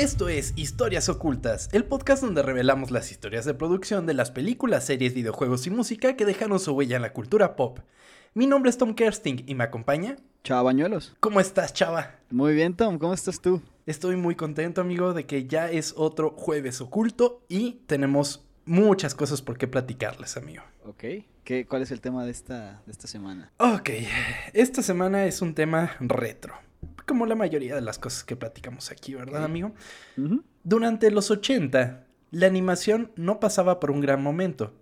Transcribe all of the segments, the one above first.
Esto es Historias Ocultas, el podcast donde revelamos las historias de producción de las películas, series, videojuegos y música que dejaron su huella en la cultura pop. Mi nombre es Tom Kersting y me acompaña. Chava Bañuelos. ¿Cómo estás, chava? Muy bien, Tom, ¿cómo estás tú? Estoy muy contento, amigo, de que ya es otro jueves oculto y tenemos muchas cosas por qué platicarles, amigo. Ok. ¿Qué, ¿Cuál es el tema de esta, de esta semana? Ok, esta semana es un tema retro como la mayoría de las cosas que platicamos aquí, ¿verdad, amigo? Durante los 80, la animación no pasaba por un gran momento,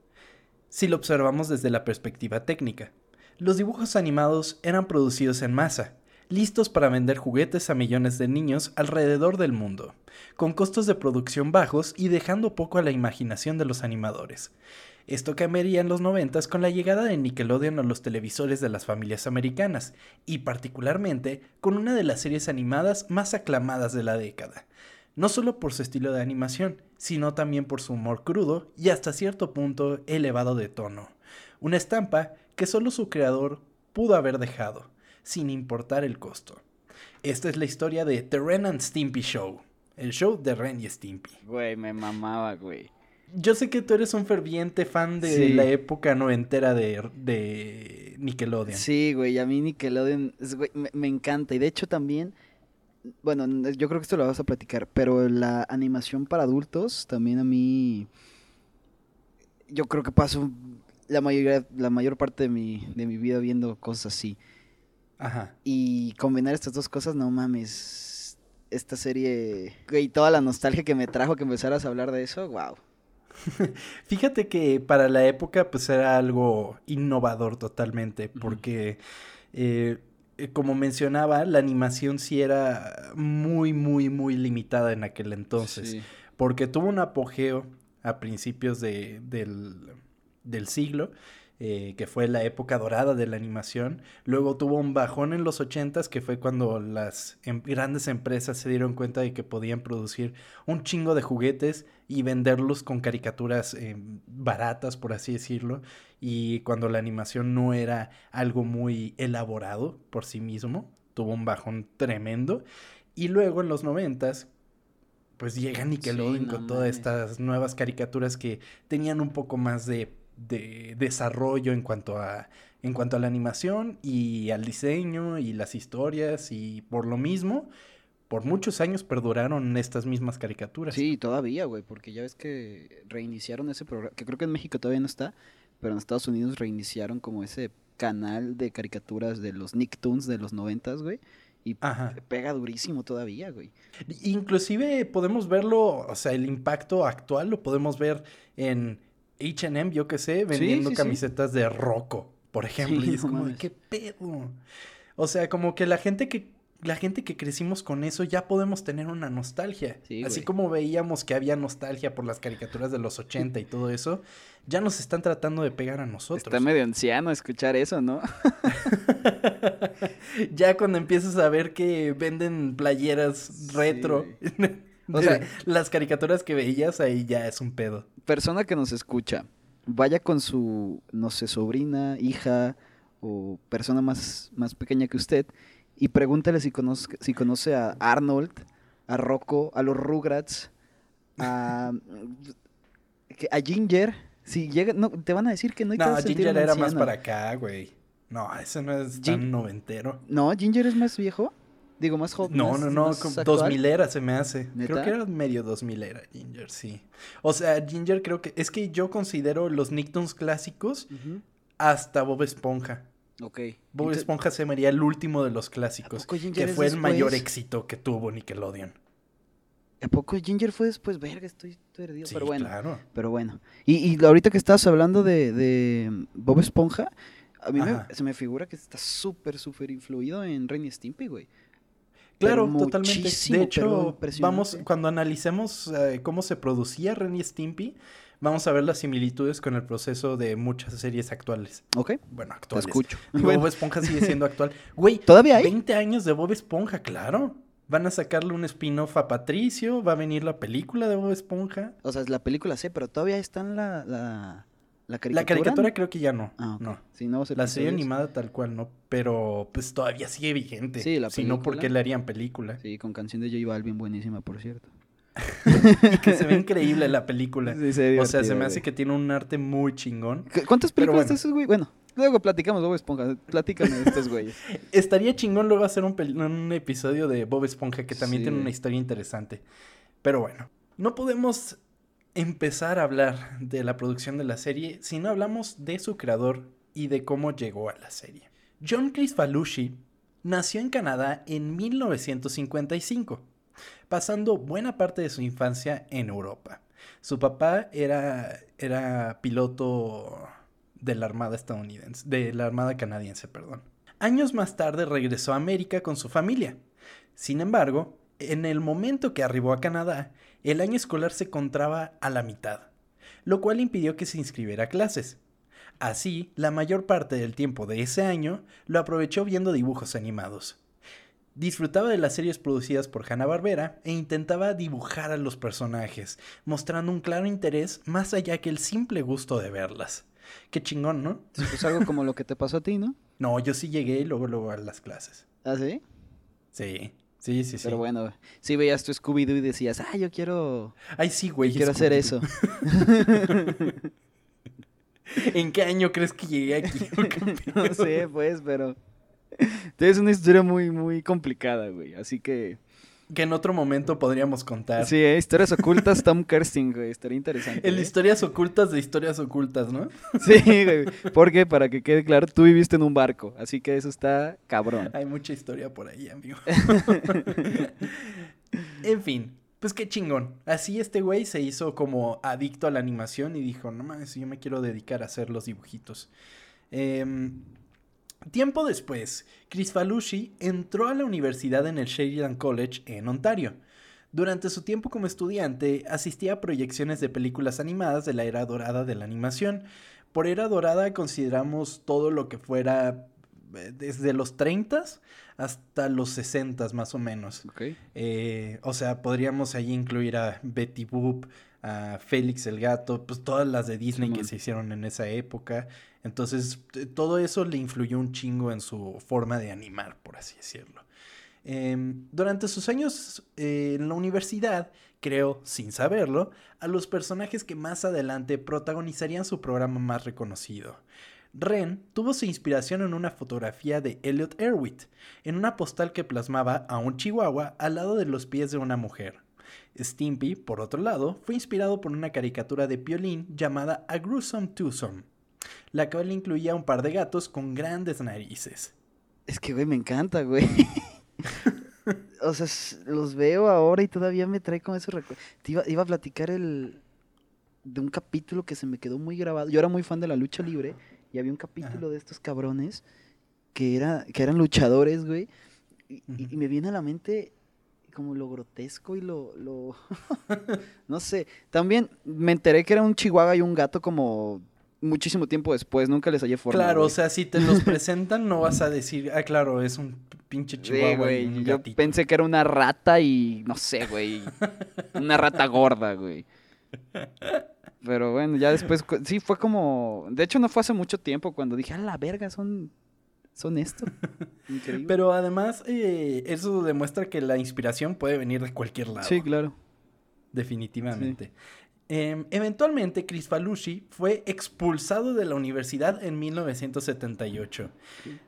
si lo observamos desde la perspectiva técnica. Los dibujos animados eran producidos en masa, listos para vender juguetes a millones de niños alrededor del mundo, con costos de producción bajos y dejando poco a la imaginación de los animadores. Esto cambiaría en los 90 con la llegada de Nickelodeon a los televisores de las familias americanas, y particularmente con una de las series animadas más aclamadas de la década. No solo por su estilo de animación, sino también por su humor crudo y hasta cierto punto elevado de tono. Una estampa que solo su creador pudo haber dejado, sin importar el costo. Esta es la historia de The Ren and Stimpy Show, el show de Ren y Stimpy. Güey, me mamaba, güey. Yo sé que tú eres un ferviente fan de la época noventera de, de Nickelodeon. Sí, güey, a mí Nickelodeon me, encanta. Y de hecho también, bueno, yo creo que esto lo vas a platicar, pero la animación para adultos también a mí, yo creo que paso la mayoría, la mayor parte de mi, de mi vida viendo cosas así. Ajá. Y combinar estas dos cosas, no mames. Esta serie, güey, toda la nostalgia que me trajo que empezaras a hablar de eso, wow. Fíjate que para la época pues era algo innovador totalmente, porque eh, eh, como mencionaba, la animación sí era muy, muy, muy limitada en aquel entonces, porque tuvo un apogeo a principios de, del, del siglo eh, que fue la época dorada de la animación. Luego tuvo un bajón en los 80 que fue cuando las em, grandes empresas se dieron cuenta de que podían producir un chingo de juguetes y venderlos con caricaturas eh, baratas, por así decirlo. Y cuando la animación no era algo muy elaborado por sí mismo, tuvo un bajón tremendo. Y luego en los 90 pues llega Nickelodeon con todas estas nuevas caricaturas que tenían un poco más de de desarrollo en cuanto a en cuanto a la animación y al diseño y las historias y por lo mismo por muchos años perduraron estas mismas caricaturas. Sí, todavía, güey, porque ya ves que reiniciaron ese programa, que creo que en México todavía no está, pero en Estados Unidos reiniciaron como ese canal de caricaturas de los Nicktoons de los noventas, güey. Y pega durísimo todavía, güey. Inclusive podemos verlo, o sea, el impacto actual lo podemos ver en HM, yo qué sé, vendiendo camisetas de Rocco, por ejemplo. y es como, ¿qué pedo? O sea, como que la gente que la gente que crecimos con eso ya podemos tener una nostalgia. Así como veíamos que había nostalgia por las caricaturas de los 80 y todo eso, ya nos están tratando de pegar a nosotros. Está medio anciano escuchar eso, ¿no? ya cuando empiezas a ver que venden playeras retro. O sea, las caricaturas que veías ahí ya es un pedo. Persona que nos escucha, vaya con su, no sé, sobrina, hija o persona más, más pequeña que usted y pregúntale si conoce, si conoce a Arnold, a Rocco, a los Rugrats, a, a Ginger. Si llega, no, te van a decir que no hay No, Ginger era más para acá, güey. No, ese no es tan noventero. No, Ginger es más viejo. Digo, más joven. No, no, no, dos mil era se me hace. Creo que era medio dos mil era Ginger, sí. O sea, Ginger creo que... Es que yo considero los Nicktoons clásicos hasta Bob Esponja. Ok. Bob Esponja se me haría el último de los clásicos. Que fue el mayor éxito que tuvo Nickelodeon. ¿A poco Ginger fue después? Verga, estoy perdido. Sí, pero bueno. claro. Pero bueno. Y, y ahorita que estabas hablando de, de Bob Esponja, a mí se me figura que está súper, súper influido en Ren y Stimpy, güey. Claro, totalmente. De hecho, vamos, cuando analicemos eh, cómo se producía Ren y Stimpy, vamos a ver las similitudes con el proceso de muchas series actuales. Ok. Bueno, actuales. Te escucho. Bob Esponja sigue siendo actual. Güey, ¿todavía hay? 20 años de Bob Esponja, claro. Van a sacarle un spin-off a Patricio, va a venir la película de Bob Esponja. O sea, la película sí, pero todavía está en la, la, la caricatura. creo que ya no. Ah, no. no la serie animada tal cual, no. Pero pues todavía sigue vigente. Sí, la Si no, ¿por qué le harían película? Sí, con canción de J Balvin buenísima, por cierto. y que se ve increíble la película. Sí, se ve o sea, se me hace güey. que tiene un arte muy chingón. ¿Cu- ¿Cuántas películas bueno. de esos, güey? Bueno, luego platicamos, Bob Esponja. Platícame de estos güeyes. Estaría chingón luego hacer un, episodio de Bob Esponja que también Sí. tiene una historia interesante. Pero bueno, no podemos empezar a hablar de la producción de la serie si no hablamos de su creador y de cómo llegó a la serie. John Kricfalusi nació en Canadá en 1955, pasando buena parte de su infancia en Europa. Su papá era, era piloto de la Armada estadounidense, de la Armada canadiense, perdón. Años más tarde regresó a América con su familia. Sin embargo, en el momento que arribó a Canadá, el año escolar se encontraba a la mitad, lo cual impidió que se inscribiera a clases. Así, la mayor parte del tiempo de ese año lo aprovechó viendo dibujos animados. Disfrutaba de las series producidas por Hanna-Barbera e intentaba dibujar a los personajes, mostrando un claro interés más allá que el simple gusto de verlas. Qué chingón, ¿no? Sí, Pues algo como lo que te pasó a ti, ¿no? No, yo sí llegué y luego, luego a las clases. ¿Ah, sí? Sí, sí, sí, sí. Pero bueno, sí veías tu Scooby-Doo y decías, ah, yo quiero, Ay, sí, güey. quiero hacer eso. ¿En qué año crees que llegué aquí? ¿Qué no sé, pues, pero... Es una historia muy, muy complicada, güey. Así que... Que en otro momento podríamos contar. Sí, eh, historias ocultas, Tom Kersting, güey. Estaría interesante. El ¿eh? historias ocultas de historias ocultas, ¿no? Sí, güey. Porque, para que quede claro, tú viviste en un barco. Así que eso está cabrón. Hay mucha historia por ahí, amigo. en fin, pues qué chingón. Así este güey se hizo como adicto a la animación y dijo, no mames, yo me quiero dedicar a hacer los dibujitos. Em, tiempo después, Chris Falushi entró a la universidad en el Sheridan College en Ontario. Durante su tiempo como estudiante, asistía a proyecciones de películas animadas de la era dorada de la animación. Por era dorada consideramos todo lo que fuera eh, desde los 30 hasta los 60 más o menos. Ok. Eh, o sea, podríamos ahí incluir a Betty Boop, a Félix el Gato, pues todas las de Disney que se hicieron en esa época. Entonces, todo eso le influyó un chingo en su forma de animar, por así decirlo. Em, durante sus años eh, en la universidad, creó, sin saberlo, a los personajes que más adelante protagonizarían su programa más reconocido. Ren tuvo su inspiración en una fotografía de Elliot Erwitt, en una postal que plasmaba a un chihuahua al lado de los pies de una mujer. Stimpy, por otro lado, fue inspirado por una caricatura de Piolín llamada A Gruesome Twosome, la cual incluía un par de gatos con grandes narices. Es que, güey, me encanta, güey. o sea, los veo ahora y todavía me trae con esos recuerdos. Te iba, iba a platicar el de un capítulo que se me quedó muy grabado. Yo era muy fan de la lucha libre y había un capítulo de estos cabrones que, era, que eran luchadores, güey. Y me viene a la mente como lo grotesco y lo... lo... no sé. También me enteré que era un chihuahua y un gato como muchísimo tiempo después. Nunca les hallé forma, claro, o sea, si te los presentan no vas a decir, ah, claro, es un pinche Sí, chihuahua y güey. un Yo gatito". pensé que era una rata y no sé, güey. Una rata gorda, güey. Pero bueno, ya después, sí, fue como, de hecho no fue hace mucho tiempo cuando dije, a la verga, son, son esto. Increíble. Pero además, eh, eso demuestra que la inspiración puede venir de cualquier lado. Sí, claro. Definitivamente. Em, eventualmente, Chris Falushi fue expulsado de la universidad en 1978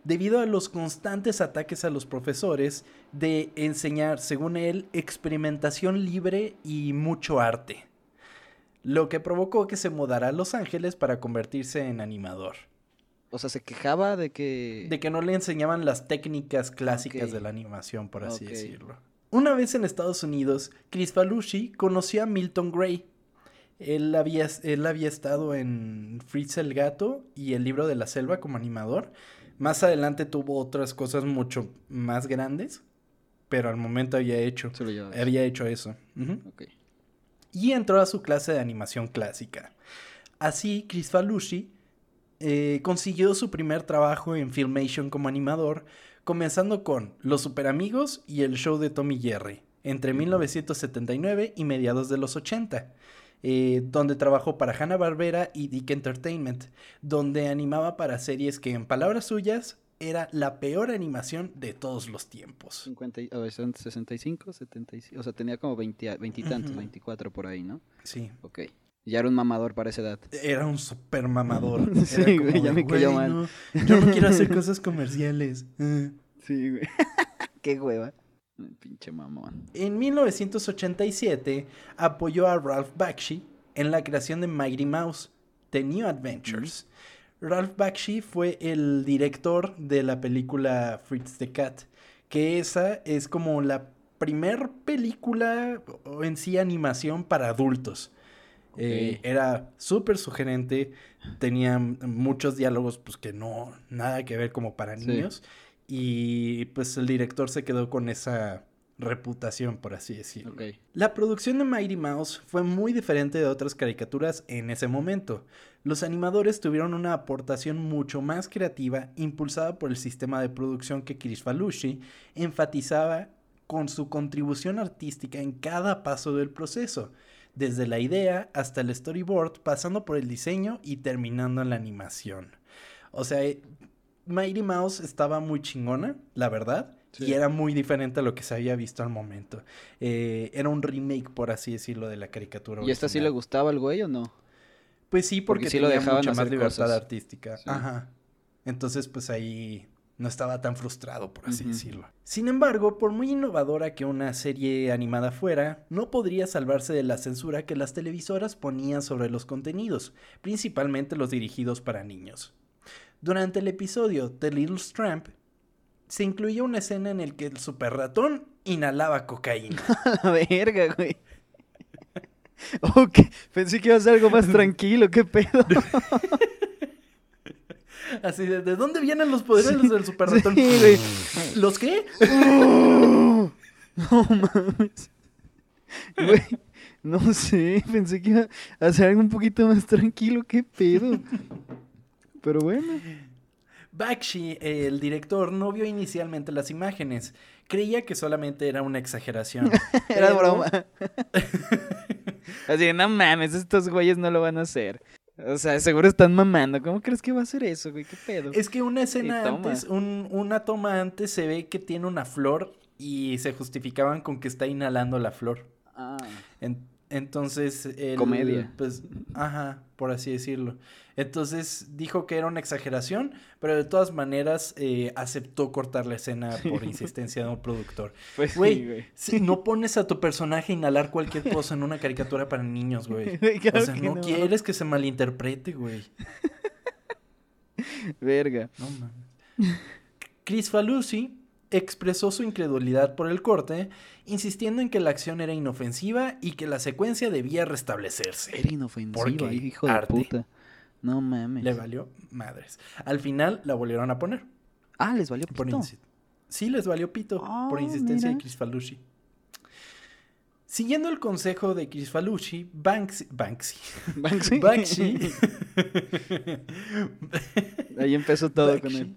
debido a los constantes ataques a los profesores de enseñar, según él, experimentación libre y mucho arte, lo que provocó que se mudara a Los Ángeles para convertirse en animador, O sea, se quejaba de que... de que no le enseñaban las técnicas clásicas de la animación, por así decirlo. Una vez en Estados Unidos, Chris Falushi conoció a Milton Gray. Él había, él había estado en Fritz el Gato y el libro de la selva como animador. Más adelante tuvo otras cosas mucho más grandes, pero al momento había hecho, Se lo llevaba. había hecho eso. Y entró a su clase de animación clásica. Así, Chris Falushi eh, consiguió su primer trabajo en Filmation como animador, comenzando con Los Super Amigos y el show de Tommy Jerry, entre 1979 y mediados de los 80, eh, donde trabajó para Hanna-Barbera y Dick Entertainment, donde animaba para series que, en palabras suyas, era la peor animación de todos los tiempos. 50, a ver, son 65, 75, o sea, tenía como 20, 20 y tantos, 24 por ahí, ¿no? Sí. Ok. Ya era un mamador para esa edad. Era un super mamador. Sí, güey, ya me cayó "Güey, mal". no, yo no quiero hacer cosas comerciales. Ah. Sí, güey. Qué hueva. Pinche mamón. En 1987 apoyó a Ralph Bakshi en la creación de Mighty Mouse, The New Adventures. Ralph Bakshi fue el director de la película Fritz the Cat, que esa es como la primer película en sí animación para adultos. Eh, era súper sugerente, tenía muchos diálogos pues que no, nada que ver como para Sí. niños. Y pues el director se quedó con esa reputación, por así decirlo. La producción de Mighty Mouse fue muy diferente de otras caricaturas en ese momento. Los animadores tuvieron una aportación mucho más creativa impulsada por el sistema de producción que Chris Falucci enfatizaba con su contribución artística en cada paso del proceso, desde la idea hasta el storyboard, pasando por el diseño y terminando en la animación. O sea, eh, Mighty Mouse estaba muy chingona, la verdad, Sí. y era muy diferente a lo que se había visto al momento. Eh, era un remake, por así decirlo, de la caricatura. ¿Y esta sí le original. gustaba al güey o no? Pues sí, porque, Porque sí lo tenía dejaban mucha más libertad cosas. artística. Sí. Ajá. Entonces, pues ahí no estaba tan frustrado, por así decirlo. Sin embargo, por muy innovadora que una serie animada fuera, no podría salvarse de la censura que las televisoras ponían sobre los contenidos, principalmente los dirigidos para niños. Durante el episodio The Little Tramp, se incluía una escena en la que el super ratón inhalaba cocaína. La verga, güey. Ok, pensé que iba a ser algo más tranquilo, qué pedo. Así de, ¿de dónde vienen los poderes del super Sí, ratón? güey. ¿Los qué? No mames. Güey, no sé, pensé que iba a ser algo un poquito más tranquilo, qué pedo. Pero bueno. Bakshi, el director, no vio inicialmente las imágenes. Creía que solamente era una exageración. Era broma. Así, no mames, estos güeyes no lo van a hacer. O sea, seguro están mamando. ¿Cómo crees que va a hacer eso, güey? ¿Qué pedo? Es que una escena antes, un- una toma antes se ve que tiene una flor y se justificaban con que está inhalando la flor. Ah, En- entonces, el, Comedia. Pues, ajá, por así decirlo. Entonces dijo que era una exageración, pero de todas maneras eh, aceptó cortar la escena por insistencia de un productor. pues Güey, sí, güey. si no pones a tu personaje a inhalar cualquier cosa en una caricatura para niños, güey. O sea, no. quieres que se malinterprete, güey. Verga. No mames. Chris Falusi expresó su incredulidad por el corte, insistiendo en que la acción era inofensiva y que la secuencia debía restablecerse. Era inofensiva, Porque hijo de arte. puta. No mames. Le valió madres. Al final la volvieron a poner. Ah, les valió Por pito. sí, les valió pito por Ah, insistencia de. Chris Falucci. Siguiendo el consejo de Chris Falucci, Banksy, Banksy, Banksy. Bakshi, Ahí empezó todo con él.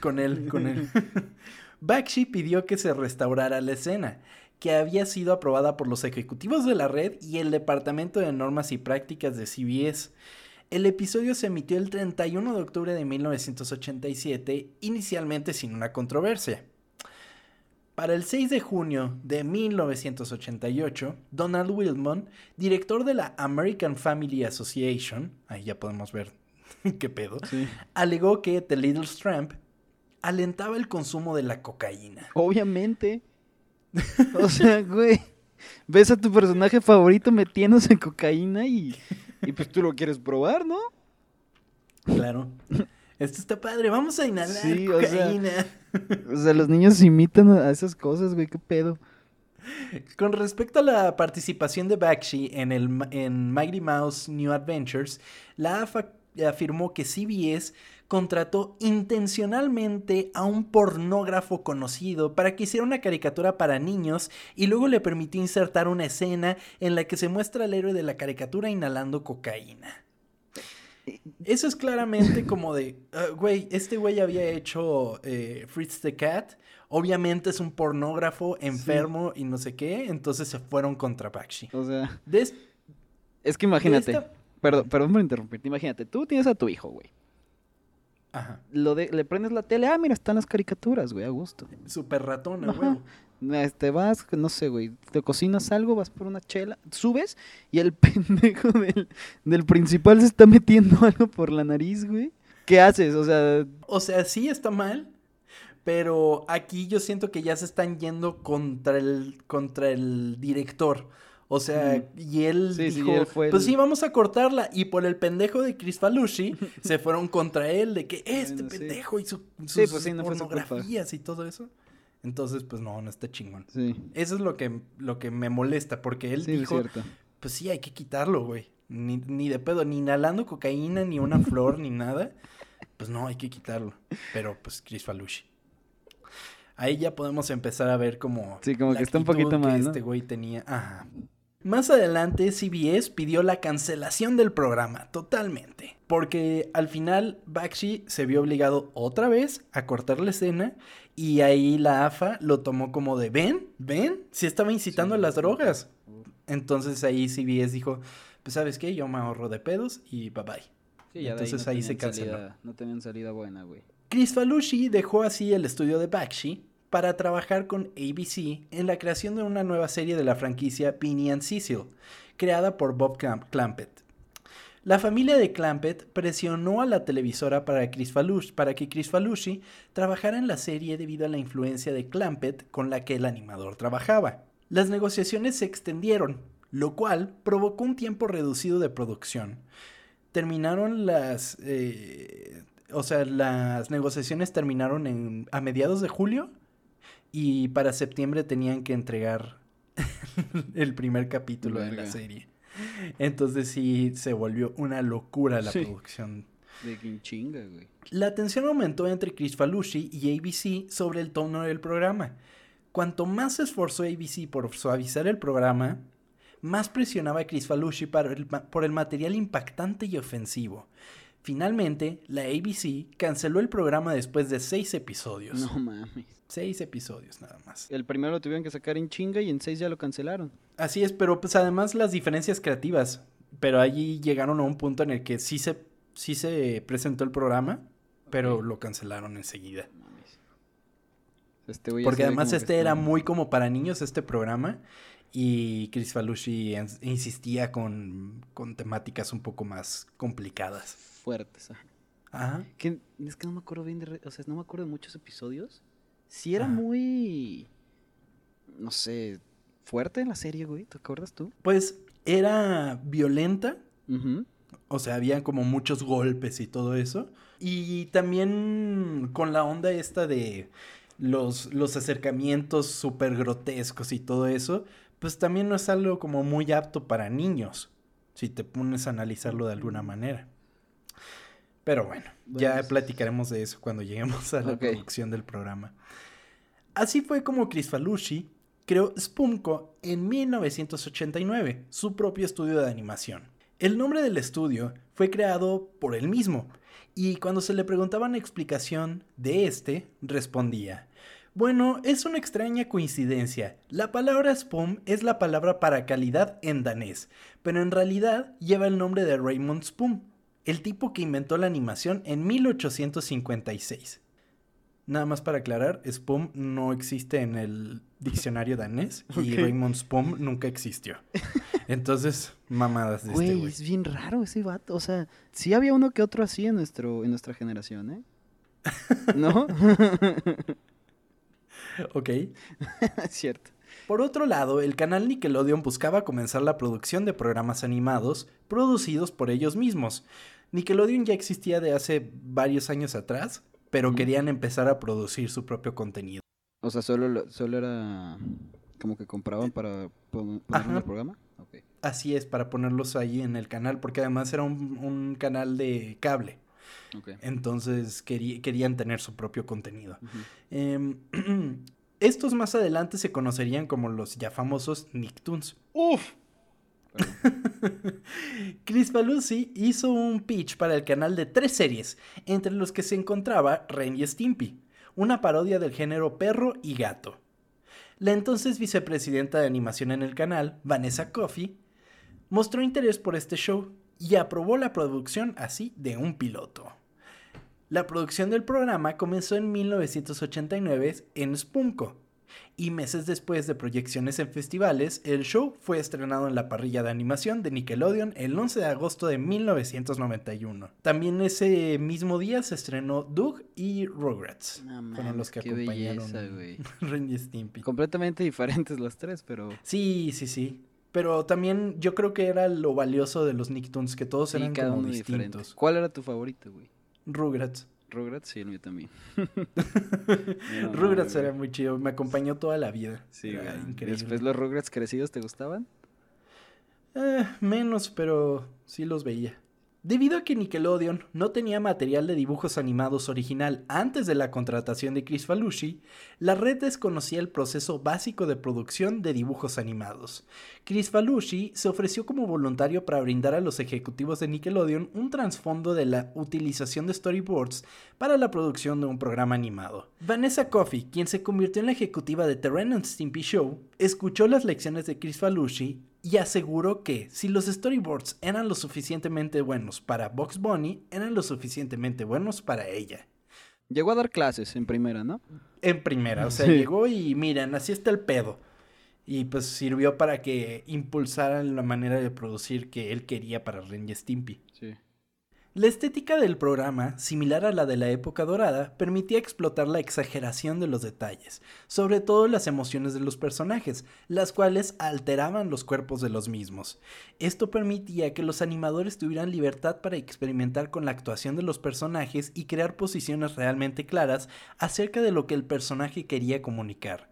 Con él, con él. Bakshi pidió que se restaurara la escena, que había sido aprobada por los ejecutivos de la red y el Departamento de Normas y Prácticas de CBS. El episodio se emitió el 31 de octubre de 1987, inicialmente sin una controversia. Para el 6 de junio de 1988, Donald Wilmot, director de la American Family Association, ahí ya podemos ver qué pedo, Sí. alegó que The Little Tramp alentaba el consumo de la cocaína. Obviamente. O sea, güey. Ves a tu personaje favorito metiéndose cocaína y, y pues tú lo quieres probar, ¿no? Claro. Esto está padre, vamos a inhalar Sí, o sea- cocaína. O sea, los niños imitan a esas cosas, güey, qué pedo. Con respecto a la participación de Bakshi en, el, en Mighty Mouse New Adventures, la AFA afirmó que CBS contrató intencionalmente a un pornógrafo conocido para que hiciera una caricatura para niños y luego le permitió insertar una escena en la que se muestra al héroe de la caricatura inhalando cocaína. Eso es claramente como de, "Ah, güey, este güey había hecho eh, Fritz the Cat. Obviamente es un pornógrafo enfermo y no sé qué. Entonces se fueron contra Bakshi. O sea, es que imagínate. esta- Perdón, perdón por interrumpirte. Imagínate, tú tienes a tu hijo, güey. Ajá. Lo de, le prendes la tele, ah, mira, están las caricaturas, güey, a gusto. Súper ratón, a Ajá. huevo. Este, vas, no sé, güey, te cocinas algo, vas por una chela, subes y el pendejo del, del principal se está metiendo algo por la nariz, güey. ¿Qué haces? O sea, O sea, sí está mal, pero aquí yo siento que ya se están yendo contra el, contra el director. O sea, y él Sí, sí, dijo, él fue pues el- sí, vamos a cortarla. Y por el pendejo de Chris Falushi, se fueron contra él de que este Bueno, sí. pendejo y su, sus pues no pornografías y todo eso. Entonces, pues no, no está chingón. Eso es lo que, lo que me molesta, porque él dijo, pues sí, hay que quitarlo, güey. Ni, ni de pedo, ni inhalando cocaína, ni una flor, ni nada. Pues no, hay que quitarlo. Pero pues Chris Falushi. Ahí ya podemos empezar a ver como... Sí, como que está un poquito que ¿no? este güey tenía. Ajá. Más adelante, CBS pidió la cancelación del programa, totalmente. Porque al final, Bakshi se vio obligado otra vez a cortar la escena. Y ahí la AFA lo tomó como de, ven, ven, si estaba incitando a las drogas. Entonces ahí CBS dijo, pues sabes qué, yo me ahorro de pedos y bye bye. Sí, ya de Entonces no ahí se canceló. salida- no tenían salida buena, güey. Chris Falushi dejó así el estudio de Bakshi para trabajar con ABC en la creación de una nueva serie de la franquicia Beanie and Cecil, creada por Bob Clam- Clampett. La familia de Clampett presionó a la televisora para, Chris Falush- para que Chris Falushi trabajara en la serie debido a la influencia de Clampett con la que el animador trabajaba. Las negociaciones se extendieron, lo cual provocó un tiempo reducido de producción. Terminaron las... eh, o sea, las negociaciones terminaron en, a mediados de julio y para septiembre tenían que entregar el primer capítulo de la serie. Entonces sí se volvió una locura la Sí. producción. De quien chinga, güey. La tensión aumentó entre Chris Falushi y ABC sobre el tono del programa. Cuanto más se esforzó ABC por suavizar el programa, más presionaba a Chris Falushi para el ma- por el material impactante y ofensivo. Finalmente, la ABC canceló el programa después de seis episodios. No mames. Seis episodios nada más. El primero lo tuvieron que sacar en chinga y en seis ya lo cancelaron. Así es, pero pues además las diferencias creativas. Pero allí llegaron a un punto en el que sí se, sí se presentó el programa, pero lo cancelaron enseguida. Este Porque además este está era muy como para niños, este programa. Y Chris Falushi insistía con, con temáticas un poco más complicadas. fuerte, ajá. Ajá. Que, es que no me acuerdo bien de... O sea, no me acuerdo de muchos episodios. Sí era Ajá. muy... No sé... Fuerte la serie, güey. ¿Te acuerdas tú? Pues era violenta, o sea, había como muchos golpes y todo eso. Y también con la onda esta de los, los acercamientos súper grotescos y todo eso, pues también no es algo como muy apto para niños, si te pones a analizarlo de alguna manera. Pero bueno, ya Bueno, platicaremos de eso cuando lleguemos a la producción del programa. Así fue como Chris Falushi creó Spumco en 1989, su propio estudio de animación. El nombre del estudio fue creado por él mismo, y cuando se le preguntaba una explicación de este, respondía: Bueno, es una extraña coincidencia. La palabra Spum es la palabra para calidad en danés, pero en realidad lleva el nombre de Raymond Spum, el tipo que inventó la animación en 1856. Nada más para aclarar, Spum no existe en el diccionario danés y. Raymond Spum nunca existió. Entonces, mamadas de este Güey, güey. es bien raro ese vato. O sea, sí había uno que otro así en, nuestro, en nuestra generación, ¿eh? ¿No? Ok. es cierto. Por otro lado, el canal Nickelodeon buscaba comenzar la producción de programas animados producidos por ellos mismos. Nickelodeon ya existía de hace varios años atrás, pero querían empezar a producir su propio contenido. O sea, solo, lo- solo era como que compraban para pon- ponerlo en Ajá. el programa. Así es, para ponerlos ahí en el canal, porque además era un, un canal de cable. Entonces querí- querían tener su propio contenido. estos más adelante se conocerían como los ya famosos Nicktoons. ¡Uf! Chris Falusi hizo un pitch para el canal de tres series, entre los que se encontraba Ren y Stimpy, una parodia del género perro y gato. La entonces vicepresidenta de animación en el canal, Vanessa Coffey, mostró interés por este show y aprobó la producción así de un piloto. La producción del programa comenzó en 1989 en Spunko, y meses después de proyecciones en festivales, el show fue estrenado en la parrilla de animación de Nickelodeon el 11 de agosto de 1991. También ese mismo día se estrenó Doug y Rugrats. fueron los que acompañaron Ren y Stimpy. Completamente diferentes los tres, pero... Sí, sí, sí. Pero también yo creo que era lo valioso de los Nicktoons, que todos eran como distintos. ¿Cuál era tu favorito, güey? Rugrats. Rugrats, sí, el mío también. Rugrats era muy chido, me acompañó toda la vida. Sí, increíble. Después los Rugrats crecidos, ¿te gustaban? Eh, menos, pero sí los veía. Debido a que Nickelodeon no tenía material de dibujos animados original antes de la contratación de Chris Falucci, la red desconocía el proceso básico de producción de dibujos animados. Chris Falucci se ofreció como voluntario para brindar a los ejecutivos de Nickelodeon un trasfondo de la utilización de storyboards para la producción de un programa animado. Vanessa Coffey, quien se convirtió en la ejecutiva de The Ren Stimpy Show, escuchó las lecciones de Chris Falucci y aseguró que si los storyboards eran lo suficientemente buenos para Box Bunny, eran lo suficientemente buenos para ella. Llegó a dar clases en primera, ¿no? En primera, o sea, llegó y miren, así está el pedo. Y pues sirvió para que impulsaran la manera de producir que él quería para Ren y Stimpy. La estética del programa, similar a la de la época dorada, permitía explotar la exageración de los detalles, sobre todo las emociones de los personajes, las cuales alteraban los cuerpos de los mismos. Esto permitía que los animadores tuvieran libertad para experimentar con la actuación de los personajes y crear posiciones realmente claras acerca de lo que el personaje quería comunicar.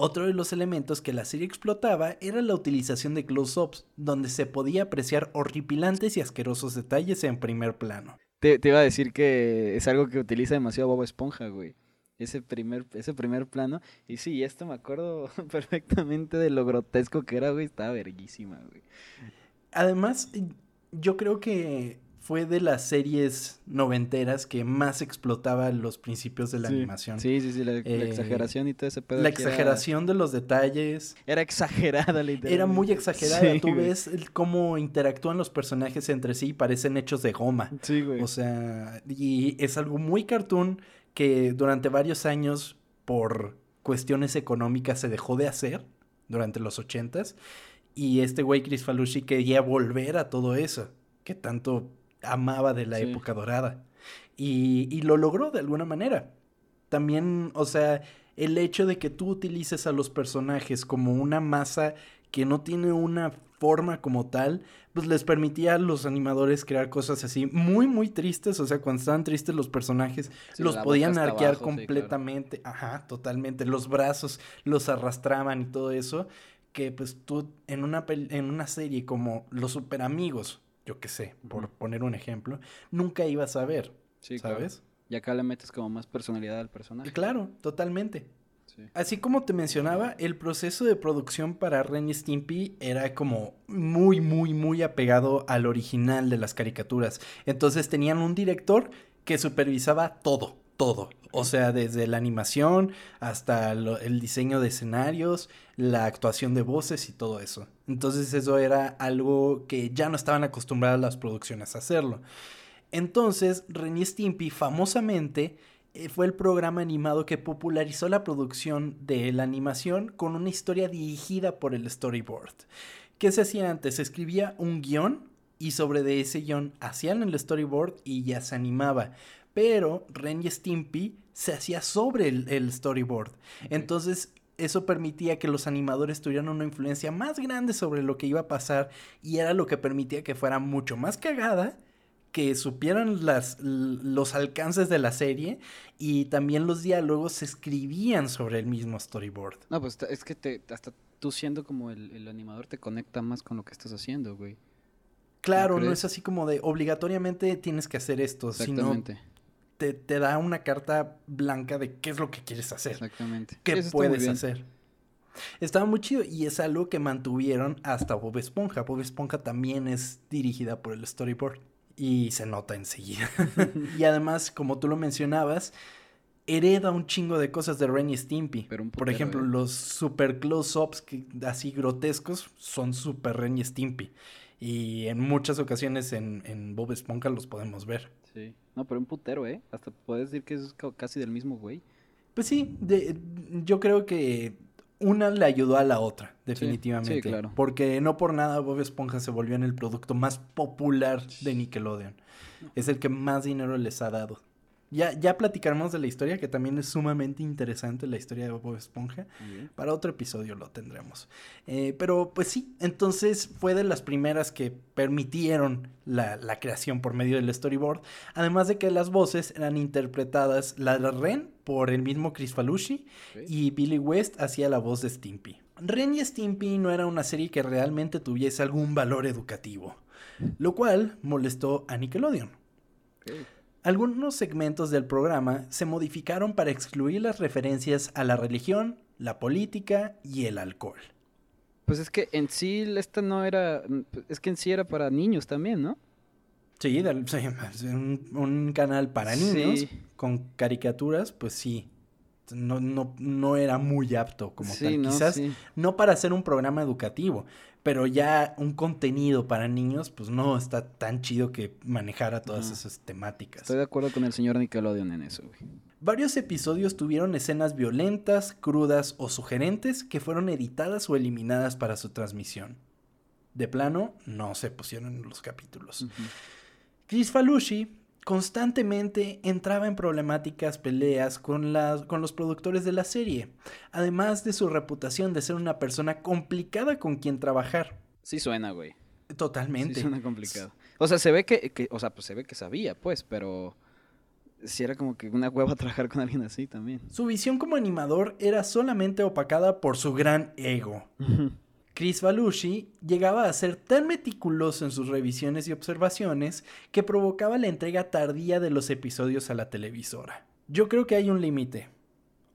Otro de los elementos que la serie explotaba era la utilización de close-ups, donde se podía apreciar horripilantes y asquerosos detalles en primer plano. Te, iba a decir que es algo que utiliza demasiado Bob Esponja, güey. Ese primer, ese primer plano. Y sí, esto me acuerdo perfectamente de lo grotesco que era, güey. Estaba verguísima, güey. Además, yo creo que fue de las series noventeras que más explotaba los principios de la animación. Sí, sí, sí, la, eh, exageración y todo ese pedo. La exageración de los detalles. Era exagerada, literalmente. Era muy exagerada. Tú ves cómo interactúan los personajes entre sí y parecen hechos de goma. Sí, güey. O sea, y es algo muy cartoon que durante varios años, por cuestiones económicas, se dejó de hacer durante los ochentas. Y este güey Chris Falucci quería volver a todo eso que tanto amaba de la época dorada. Y, y, lo logró de alguna manera. También, o sea, el hecho de que tú utilices a los personajes como una masa que no tiene una forma como tal, pues les permitía a los animadores crear cosas así muy, muy tristes. O sea, cuando estaban tristes los personajes, los podían arquear completamente. Ajá, totalmente. Los brazos los arrastraban y todo eso. Que pues tú en una, en una serie como Los Super Amigos, yo qué sé, por poner un ejemplo, nunca ibas a ver, ¿sabes? Y acá le metes como más personalidad al personaje. Claro, totalmente. Así como te mencionaba, el proceso de producción para Ren y Stimpy era como muy, muy, muy apegado al original de las caricaturas. Entonces tenían un director que supervisaba todo, todo. O sea, desde la animación hasta el diseño de escenarios, la actuación de voces y todo eso. Entonces eso era algo que ya no estaban acostumbradas las producciones a hacerlo. Entonces, Ren Stimpy famosamente eh, fue el programa animado que popularizó la producción de la animación con una historia dirigida por el storyboard. ¿Qué se hacía antes? Se escribía un guion y sobre de ese guion hacían el storyboard y ya se animaba pero Ren y Stimpy se hacía sobre el, storyboard. Entonces, eso permitía que los animadores tuvieran una influencia más grande sobre lo que iba a pasar y era lo que permitía que fuera mucho más cagada, que supieran las, los alcances de la serie y también los diálogos se escribían sobre el mismo storyboard. No, pues es que te, hasta tú siendo como el, el animador te conecta más con lo que estás haciendo, güey. Claro, ¿No, es así como de obligatoriamente tienes que hacer esto, Exactamente te, da una carta blanca de qué es lo que quieres hacer. Exactamente. ¿Qué puedes hacer? Estaba muy chido y es algo que mantuvieron hasta Bob Esponja. Bob Esponja también es dirigida por el storyboard y se nota enseguida. y además, como tú lo mencionabas, hereda un chingo de cosas de Ren y Stimpy. por ejemplo, ¿eh? los super close-ups así grotescos son super Ren y Stimpy. Y en muchas ocasiones en, en Bob Esponja los podemos ver. Sí. No, pero un putero, ¿eh? Hasta puedes decir que es ca- casi del mismo güey. Pues sí, de- yo creo que una le ayudó a la otra, definitivamente. sí, claro. Porque no por nada Bob Esponja se volvió en el producto más popular de Nickelodeon. Es el que más dinero les ha dado. Ya, ya platicaremos de la historia, que también es sumamente interesante la historia de Bob Esponja. Bien. Para otro episodio lo tendremos. Eh, pero pues sí, entonces fue de las primeras que permitieron la, la creación por medio del storyboard. Además de que las voces eran interpretadas, la de Ren por el mismo Chris Falucci Ok. y Billy West hacía la voz de Stimpy. Ren y Stimpy no era una serie que realmente tuviese algún valor educativo, lo cual molestó a Nickelodeon. Algunos segmentos del programa se modificaron para excluir las referencias a la religión, la política y el alcohol. Pues es que en sí esta no era... Es que en sí era para niños también, ¿no? Sí, un, un canal para niños Sí. con caricaturas, pues sí. No, no, no era muy apto como sí, tal. no, Quizás sí. no para hacer un programa educativo, pero ya un contenido para niños, pues no está tan chido que manejara todas esas temáticas. Estoy de acuerdo con el señor Nickelodeon en eso, güey. Varios episodios tuvieron escenas violentas, crudas o sugerentes que fueron editadas o eliminadas para su transmisión. De plano, no se pusieron en los capítulos. Chris Falucci constantemente entraba en problemáticas peleas con, las- con los productores de la serie, además de su reputación de ser una persona complicada con quien trabajar. Sí suena, güey. Totalmente. Sí suena complicado. O sea, se ve que, que- o sea, pues se ve que sabía, pues, pero sí era como que una hueva trabajar con alguien así también. Su visión como animador era solamente opacada por su gran ego. Chris Valucci llegaba a ser tan meticuloso en sus revisiones y observaciones que provocaba la entrega tardía de los episodios a la televisora. Yo creo que hay un límite.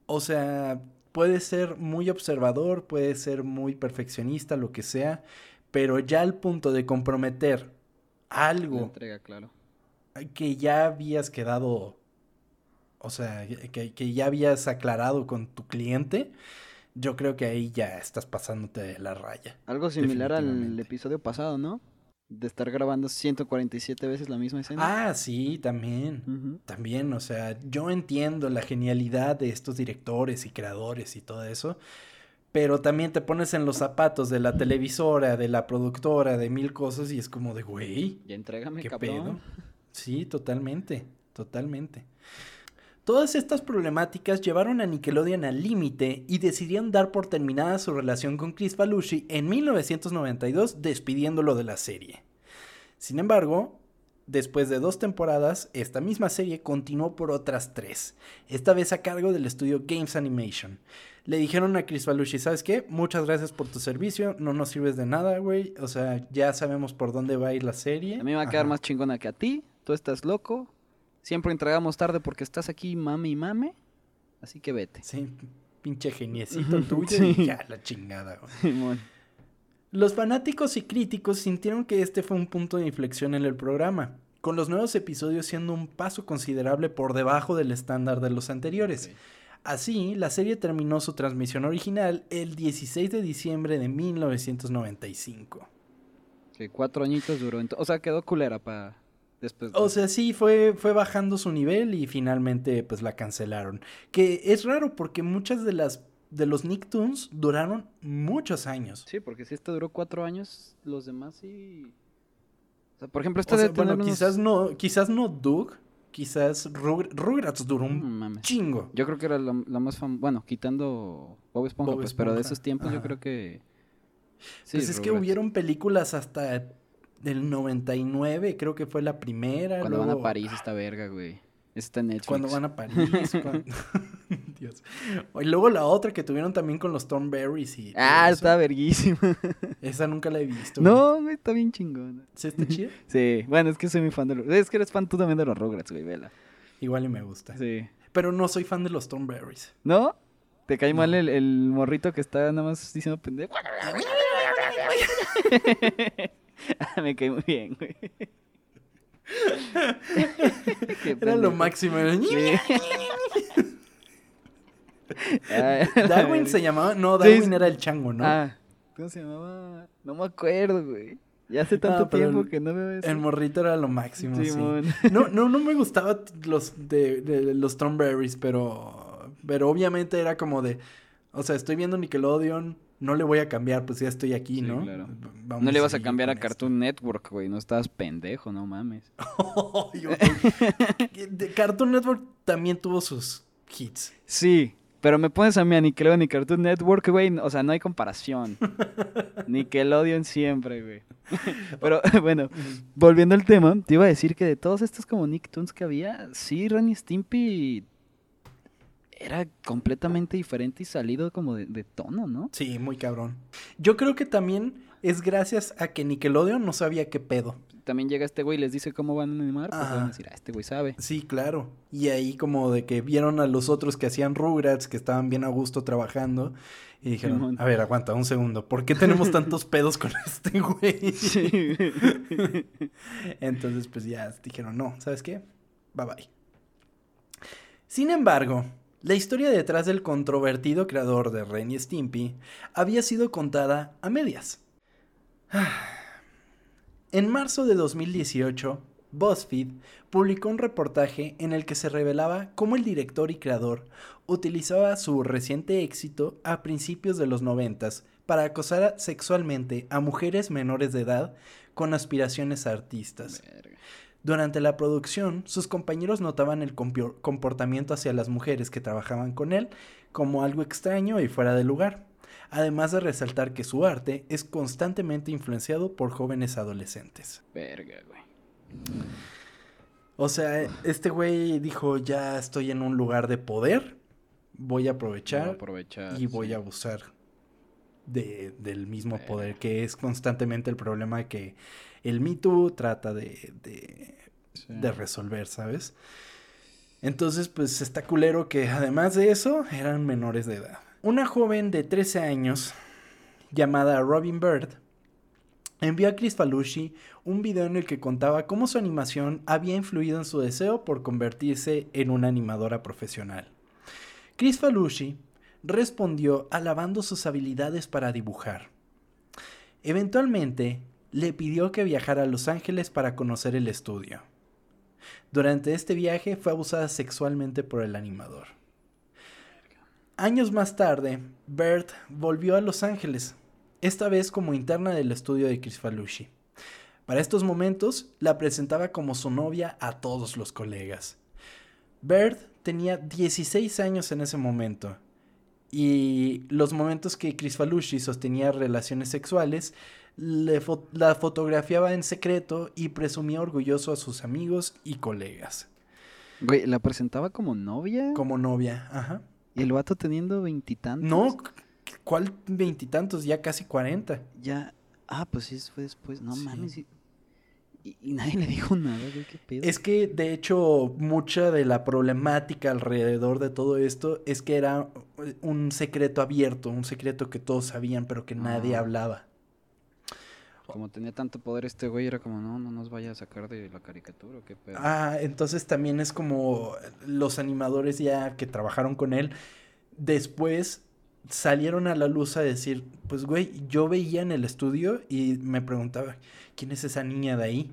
O sea, puede ser muy observador, puede ser muy perfeccionista, lo que sea, pero ya al punto de comprometer La algo entrega, claro. que ya habías quedado, o sea, que, que ya habías aclarado con tu cliente, yo creo que ahí ya estás pasándote de la raya. Algo similar al episodio pasado, ¿no? De estar grabando 147 veces la misma escena. Ah, sí, también. También, o sea, yo entiendo la genialidad de estos directores y creadores y todo eso, pero también te pones en los zapatos de la televisora, de la productora, de mil cosas y es como de, güey, Ya entrégame, ¿qué cabrón. pedo? Sí, totalmente, totalmente. Todas estas problemáticas llevaron a Nickelodeon al límite y decidieron dar por terminada su relación con Chris Falucci en 1992, despidiéndolo de la serie. Sin embargo, después de dos temporadas, esta misma serie continuó por otras tres, esta vez a cargo del estudio Games Animation. Le dijeron a Chris Falucci, ¿sabes qué? Muchas gracias por tu servicio, no nos sirves de nada, güey. O sea, ya sabemos por dónde va a ir la serie. A mí me va a quedar Ajá. más chingona que a ti. Tú estás loco. Siempre entregamos tarde porque estás aquí mame y mame. Así que vete. Sí, pinche geniecito tuyo Sí. y ya la chingada, güey. Los fanáticos y críticos sintieron que este fue un punto de inflexión en el programa, con los nuevos episodios siendo un paso considerable por debajo del estándar de los anteriores. Así, la serie terminó su transmisión original el 16 de diciembre de 1995. Que cuatro añitos duró. O sea, quedó culera para después. de- O sea, sí, fue, fue bajando su nivel y finalmente pues la cancelaron. Que es raro porque muchas de las de los Nicktoons duraron muchos años. Sí, porque si este duró cuatro años, los demás sí. O sea, por ejemplo, este O sea, bueno, unos- quizás no, quizás no Doug, quizás Rug- Rugrats duró un mames. chingo. Yo creo que era la, la más famosa. Bueno, quitando Bob Esponja, Bob pues, pero de esos tiempos yo creo que. Sí, pues es que hubieron películas hasta del 99, creo que fue la primera. Cuando van a París, esta verga, güey. Está en Netflix. Cuando van a París. cuando- Dios. Y luego la otra que tuvieron también con los Thornberries y. Ah, eso. está verguísima. Esa nunca la he visto. güey. no, güey, está bien chingona. ¿Sí está chida? Sí, bueno, es que soy muy fan de los. Es que eres fan tú también de los Rugrats, güey, vela. Igual y me gusta. Sí. Pero no soy fan de los Thornberries. ¿No? ¿Te cae mal el, el morrito que está nada más diciendo pendejo? Ah, Me cae muy bien, güey. Era lo máximo. Sí. Ah, Darwin se llamaba. No, Darwin sí. era el chango, ¿no? Ah, ¿cómo se llamaba? No me acuerdo, güey. Ya hace tanto No, pero tiempo que no veo eso. El morrito era lo máximo, sí. No, no, no me gustaba los de, de los Thornberrys, pero, pero obviamente era como de, o sea, estoy viendo Nickelodeon, no le voy a cambiar, pues ya estoy aquí, Sí, ¿no? claro. Vamos No le vas a cambiar a esto. Cartoon Network, güey. No estabas pendejo, no mames. Cartoon Network también tuvo sus hits. Sí, pero me pones a mí a Nickelodeon y Cartoon Network, güey. O sea, no hay comparación. Nickelodeon siempre, güey. pero bueno, volviendo al tema, te iba a decir que de todos estos como Nicktoons que había, sí, Ren y Stimpy era completamente diferente y salido como de, de tono, ¿no? Sí, muy cabrón. Yo creo que también es gracias a que Nickelodeon no sabía qué pedo. También llega este güey y les dice cómo van a animar, pues Ajá. van a decir, ah, este güey sabe. Sí, claro. Y ahí como de que vieron a los otros que hacían Rugrats, que estaban bien a gusto trabajando, y dijeron, Simón. a ver, aguanta un segundo, ¿por qué tenemos tantos pedos con este güey? Sí. Entonces, pues ya dijeron, no, ¿sabes qué? Bye bye. Sin embargo, la historia detrás del controvertido creador de Ren y Stimpy había sido contada a medias. En marzo de 2018, BuzzFeed publicó un reportaje en el que se revelaba cómo el director y creador utilizaba su reciente éxito a principios de los noventas para acosar sexualmente a mujeres menores de edad con aspiraciones artistas. Verga. Durante la producción, sus compañeros notaban el comportamiento hacia las mujeres que trabajaban con él como algo extraño y fuera de lugar, además de resaltar que su arte es constantemente influenciado por jóvenes adolescentes. Verga, güey. O sea, este güey dijo, ya estoy en un lugar de poder, voy a aprovechar Voy a aprovechar. y voy sí. a abusar de, del mismo Verga. poder, que es constantemente el problema que el Me Too trata de, de, Sí. de resolver, ¿sabes? Entonces, pues está culero que además de eso, eran menores de edad. Una joven de 13 años, llamada Robin Bird, envió a Chris Falushi un video en el que contaba cómo su animación había influido en su deseo por convertirse en una animadora profesional. Chris Falushi respondió alabando sus habilidades para dibujar. Eventualmente, le pidió que viajara a Los Ángeles para conocer el estudio. Durante este viaje fue abusada sexualmente por el animador. Años más tarde, Bert volvió a Los Ángeles, esta vez como interna del estudio de Chris Falushi. Para estos momentos, la presentaba como su novia a todos los colegas. Bert tenía 16 años en ese momento, y los momentos que Chris Falushi sostenía relaciones sexuales, le fo- la fotografiaba en secreto y presumía orgulloso a sus amigos y colegas. Güey, la presentaba como novia. Como novia, ajá. Y el vato teniendo veintitantos. No, ¿cuál veintitantos? Ya casi cuarenta. Ya. Ah, pues sí, fue después. No Sí. mames. Y, nadie le dijo nada, güey. ¿Qué pedo? Es que, de hecho, mucha de la problemática alrededor de todo esto es que era un secreto abierto, un secreto que todos sabían, pero que nadie Ah. hablaba. Como tenía tanto poder este güey, era como, no, no nos vaya a sacar de la caricatura, ¿o qué pedo. Ah, entonces también es como los animadores ya que trabajaron con él, después salieron a la luz a decir, pues güey, yo veía en el estudio y me preguntaba, ¿quién es esa niña de ahí?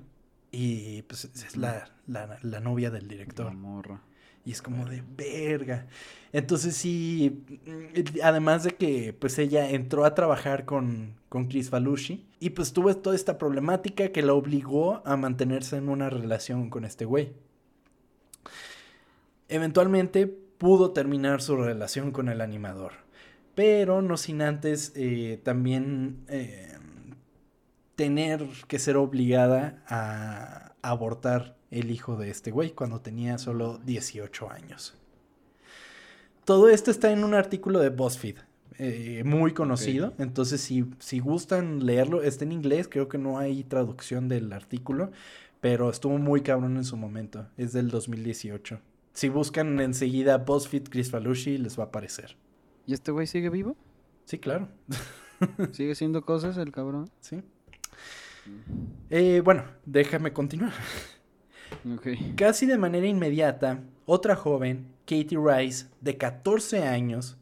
Y pues es la, la, la novia del La director. morra. Y es como de verga. Entonces sí, mm, además de que pues ella entró a trabajar con, con Chris Falushi y pues tuvo toda esta problemática que la obligó a mantenerse en una relación con este güey. Eventualmente pudo terminar su relación con el animador, pero no sin antes eh, también eh, tener que ser obligada a abortar el hijo de este güey cuando tenía solo 18 años. Todo esto está en un artículo de BuzzFeed, eh, muy conocido. Entonces, si, si gustan leerlo, está en inglés, creo que no hay traducción del artículo, pero estuvo muy cabrón en su momento. Es del 2018. Si buscan enseguida BuzzFeed Chris Falushi, les va a aparecer. ¿Y este güey sigue vivo? Sí, claro. ¿Sigue haciendo cosas el cabrón? Sí. Eh, bueno, déjame continuar. Ok. Casi de manera inmediata, otra joven, Katie Rice, de 14 años,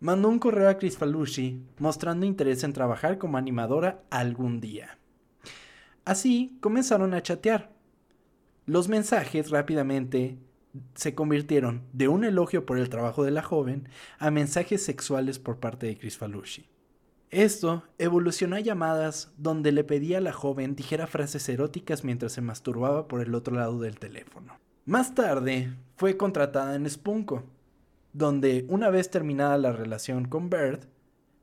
mandó un correo a Chris Falushi mostrando interés en trabajar como animadora algún día. Así comenzaron a chatear. Los mensajes rápidamente se convirtieron de un elogio por el trabajo de la joven a mensajes sexuales por parte de Chris Falushi. Esto evolucionó a llamadas donde le pedía a la joven dijera frases eróticas mientras se masturbaba por el otro lado del teléfono. Más tarde fue contratada en Spunko, donde una vez terminada la relación con Bird,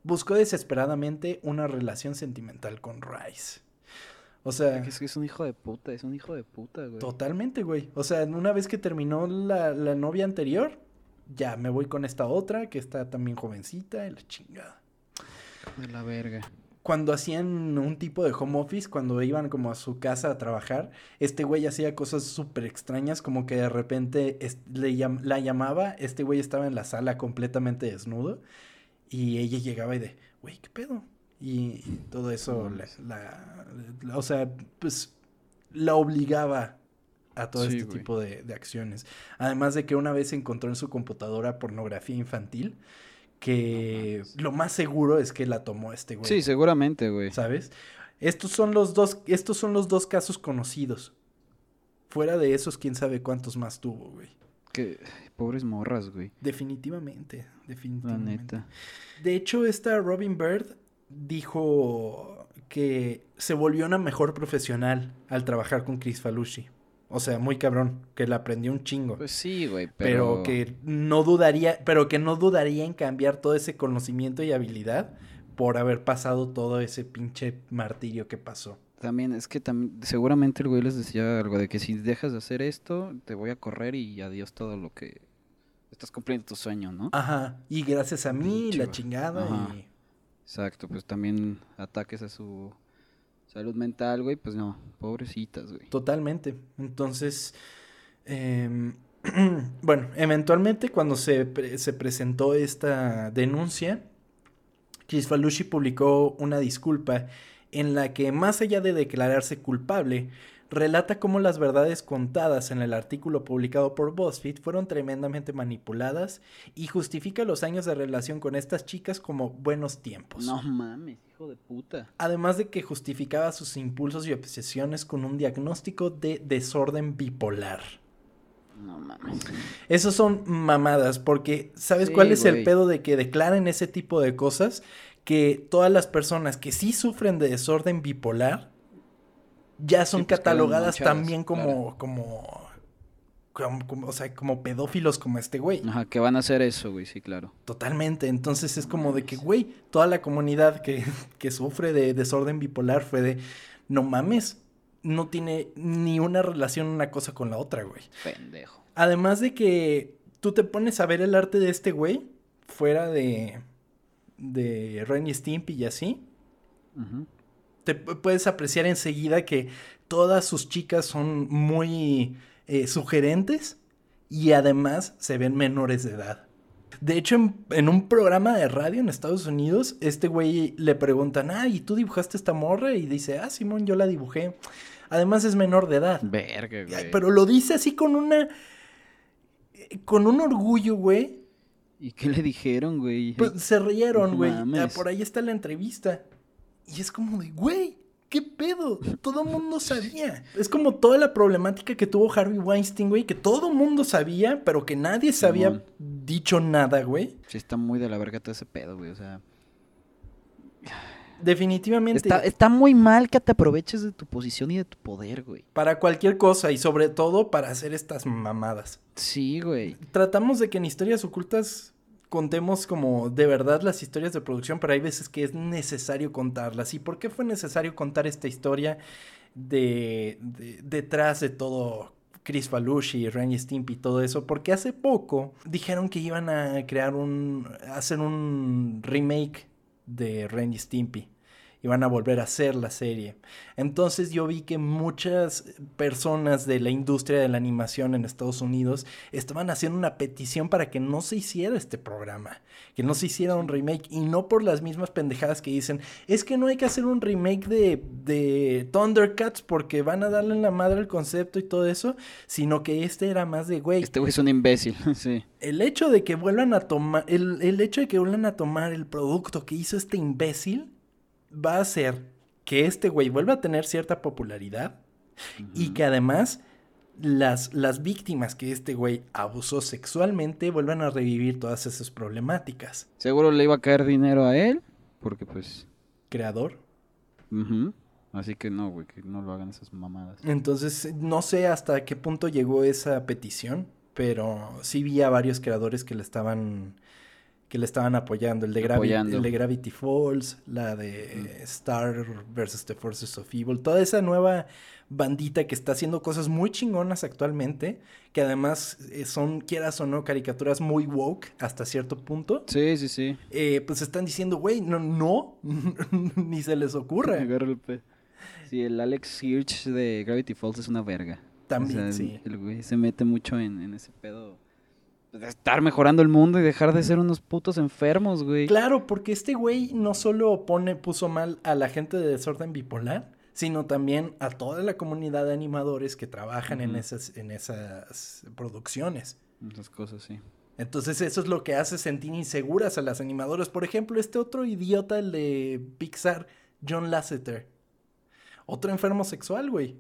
buscó desesperadamente una relación sentimental con Rice. O sea. Es que es un hijo de puta, es un hijo de puta, güey. Totalmente, güey. O sea, una vez que terminó la, la novia anterior, ya me voy con esta otra que está también jovencita y la chingada. De la verga. Cuando hacían un tipo de home office, cuando iban como a su casa a trabajar, este güey hacía cosas súper extrañas, como que de repente le la llamaba, este güey estaba en la sala completamente desnudo y ella llegaba y de, güey, ¿qué pedo? Y, todo eso, la, o sea, pues la obligaba a todo este tipo de, acciones. Además de que una vez encontró en su computadora pornografía infantil, que lo más seguro es que la tomó este güey. Sí, seguramente, güey. ¿Sabes? Estos son los dos, estos son los dos casos conocidos. Fuera de esos, quién sabe cuántos más tuvo, güey. Que pobres morras, güey. Definitivamente, definitivamente. De hecho, esta Robin Bird dijo que se volvió una mejor profesional al trabajar con Chris Falushi. O sea, muy cabrón, que la aprendió un chingo. Pues sí, güey, pero... pero... que no dudaría, pero que no dudaría en cambiar todo ese conocimiento y habilidad por haber pasado todo ese pinche martirio que pasó. También, es que también, seguramente el güey les decía algo de que si dejas de hacer esto, te voy a correr y adiós todo lo que estás cumpliendo tu sueño, ¿no? Ajá, y gracias a mí, la chingada y Exacto, pues también ataques a su salud mental, güey, pues no, pobrecitas, güey. Totalmente. Entonces, em, bueno, eventualmente cuando se, se presentó esta denuncia, Falushi publicó una disculpa en la que, más allá de declararse culpable, relata cómo las verdades contadas en el artículo publicado por BuzzFeed fueron tremendamente manipuladas y justifica los años de relación con estas chicas como buenos tiempos. No mames, hijo de puta. Además de que justificaba sus impulsos y obsesiones con un diagnóstico de desorden bipolar. No mames. Esos son mamadas, porque ¿sabes cuál es el pedo de que declaren ese tipo de cosas? Que todas las personas que sí sufren de desorden bipolar ya son pues, catalogadas también como, como, como, o sea, como pedófilos como este güey. Ajá, que van a hacer eso, güey, sí, claro. Totalmente, entonces es como de que, güey, toda la comunidad que, que sufre de desorden bipolar fue de, no mames, no tiene ni una relación una cosa con la otra, güey. Pendejo. Además de que tú te pones a ver el arte de este güey, fuera de, de Ren Stimpy y así. Ajá te puedes apreciar enseguida que todas sus chicas son muy eh, sugerentes y además se ven menores de edad. De hecho, en, un programa de radio en Estados Unidos, este güey le preguntan, ah, ¿y tú dibujaste esta morra? Y dice, ah, Simón, yo la dibujé. Además es menor de edad. Verga, güey. Pero lo dice así con una... Con un orgullo, güey. ¿Y qué le dijeron, güey? Pues se rieron, güey. Ah, por ahí está la entrevista. Y es como de, güey, ¿qué pedo? Todo el mundo sabía. Es como toda la problemática que tuvo Harvey Weinstein, güey, que todo el mundo sabía, pero que nadie se había dicho nada, güey. Sí, está muy de la verga todo ese pedo, güey, o sea... Definitivamente. Está, está, muy mal que te aproveches de tu posición y de tu poder, güey. Para cualquier cosa y sobre todo para hacer estas mamadas. Sí, güey. Tratamos de que en historias ocultas contemos como de verdad las historias de producción, pero hay veces que es necesario contarlas. ¿Y por qué fue necesario contar esta historia de, detrás de todo Chris Falushi, Ren Stimpy y todo eso? Porque hace poco dijeron que iban a crear un, hacer un remake de Ren Stimpy y van a volver a hacer la serie. Entonces yo vi que muchas personas de la industria de la animación en Estados Unidos estaban haciendo una petición para que no se hiciera este programa, que no se hiciera un remake y no por las mismas pendejadas que dicen, es que no hay que hacer un remake de, de Thundercats porque van a darle en la madre el concepto y todo eso, sino que este era más de, güey. Este güey es un imbécil, sí. El hecho de que vuelvan a tomar, el, el hecho de que vuelvan a tomar el producto que hizo este imbécil va a hacer que este güey vuelva a tener cierta popularidad y que además las, las víctimas que este güey abusó sexualmente vuelvan a revivir todas esas problemáticas. Seguro le iba a caer dinero a él, porque pues... Creador. Así que no, güey, que no lo hagan esas mamadas. Entonces, no sé hasta qué punto llegó esa petición, pero sí vi a varios creadores que le estaban que le estaban apoyando, el de, Gravi- Apoyando. el de Gravity Falls, la de Star versus The Forces of Evil, toda esa nueva bandita que está haciendo cosas muy chingonas actualmente, que además eh, son, quieras o no, caricaturas muy woke hasta cierto punto. Sí, sí, sí. eh, pues están diciendo, güey, no, no, ni se les pe- Sí, el Alex Hirsch de Gravity Falls es una verga. También, O sea, sí. El güey se mete mucho en, en ese pedo estar mejorando el mundo y dejar de ser unos putos enfermos, güey. Claro, porque este güey no solo pone, puso mal a la gente de desorden bipolar, sino también a toda la comunidad de animadores que trabajan en esas, en esas producciones. Esas cosas, sí. Entonces eso es lo que hace sentir inseguras a las animadoras. Por ejemplo, este otro idiota, el de Pixar, John Lasseter. Otro enfermo sexual, güey.